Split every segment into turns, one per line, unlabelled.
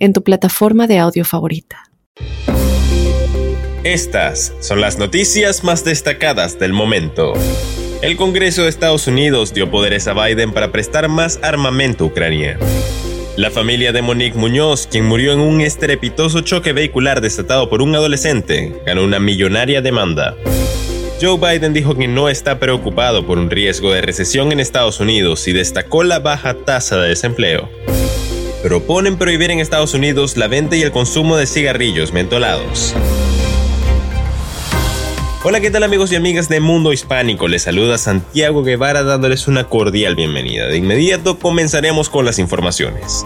en tu plataforma de audio favorita.
Estas son las noticias más destacadas del momento. El Congreso de Estados Unidos dio poderes a Biden para prestar más armamento a Ucrania. La familia de Monique Muñoz, quien murió en un estrepitoso choque vehicular desatado por un adolescente, ganó una millonaria demanda. Joe Biden dijo que no está preocupado por un riesgo de recesión en Estados Unidos y destacó la baja tasa de desempleo proponen prohibir en Estados Unidos la venta y el consumo de cigarrillos mentolados. Hola, ¿qué tal amigos y amigas de Mundo Hispánico? Les saluda Santiago Guevara dándoles una cordial bienvenida. De inmediato comenzaremos con las informaciones.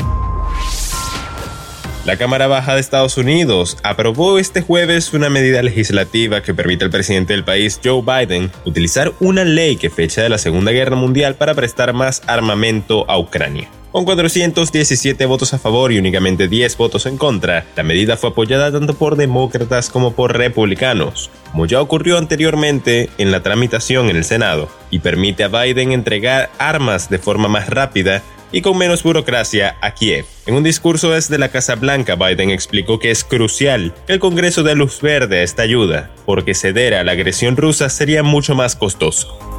La Cámara Baja de Estados Unidos aprobó este jueves una medida legislativa que permite al presidente del país, Joe Biden, utilizar una ley que fecha de la Segunda Guerra Mundial para prestar más armamento a Ucrania. Con 417 votos a favor y únicamente 10 votos en contra, la medida fue apoyada tanto por demócratas como por republicanos, como ya ocurrió anteriormente en la tramitación en el Senado, y permite a Biden entregar armas de forma más rápida y con menos burocracia a Kiev. En un discurso desde la Casa Blanca, Biden explicó que es crucial que el Congreso dé luz verde a esta ayuda, porque ceder a la agresión rusa sería mucho más costoso.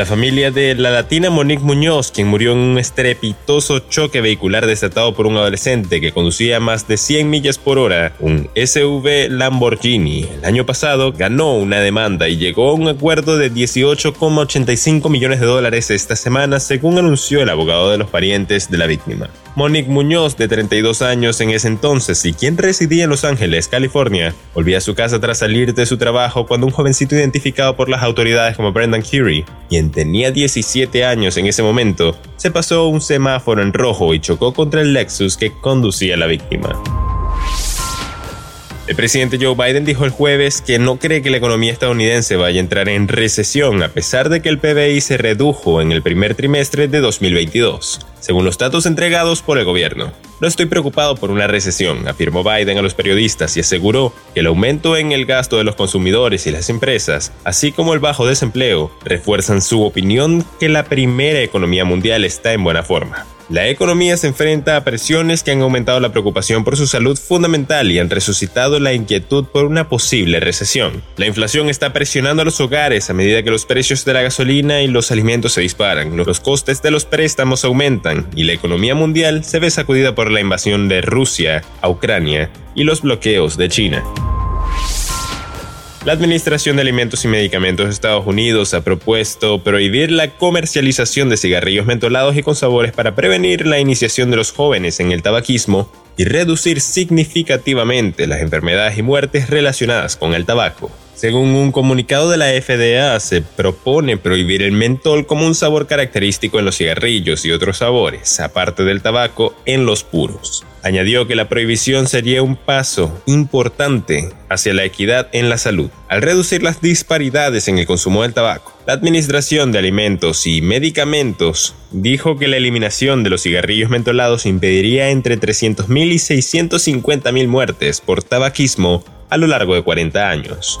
La familia de la latina Monique Muñoz, quien murió en un estrepitoso choque vehicular desatado por un adolescente que conducía más de 100 millas por hora, un SUV Lamborghini, el año pasado ganó una demanda y llegó a un acuerdo de 18,85 millones de dólares esta semana, según anunció el abogado de los parientes de la víctima. Monique Muñoz, de 32 años en ese entonces y quien residía en Los Ángeles, California, volvía a su casa tras salir de su trabajo cuando un jovencito identificado por las autoridades como Brendan Curie, quien tenía 17 años en ese momento, se pasó un semáforo en rojo y chocó contra el Lexus que conducía a la víctima. El presidente Joe Biden dijo el jueves que no cree que la economía estadounidense vaya a entrar en recesión a pesar de que el PBI se redujo en el primer trimestre de 2022, según los datos entregados por el gobierno. No estoy preocupado por una recesión, afirmó Biden a los periodistas y aseguró que el aumento en el gasto de los consumidores y las empresas, así como el bajo desempleo, refuerzan su opinión que la primera economía mundial está en buena forma. La economía se enfrenta a presiones que han aumentado la preocupación por su salud fundamental y han resucitado la inquietud por una posible recesión. La inflación está presionando a los hogares a medida que los precios de la gasolina y los alimentos se disparan, los costes de los préstamos aumentan y la economía mundial se ve sacudida por la invasión de Rusia a Ucrania y los bloqueos de China. La Administración de Alimentos y Medicamentos de Estados Unidos ha propuesto prohibir la comercialización de cigarrillos mentolados y con sabores para prevenir la iniciación de los jóvenes en el tabaquismo y reducir significativamente las enfermedades y muertes relacionadas con el tabaco. Según un comunicado de la FDA, se propone prohibir el mentol como un sabor característico en los cigarrillos y otros sabores, aparte del tabaco, en los puros. Añadió que la prohibición sería un paso importante hacia la equidad en la salud, al reducir las disparidades en el consumo del tabaco. La Administración de Alimentos y Medicamentos dijo que la eliminación de los cigarrillos mentolados impediría entre 300.000 y 650.000 muertes por tabaquismo a lo largo de 40 años.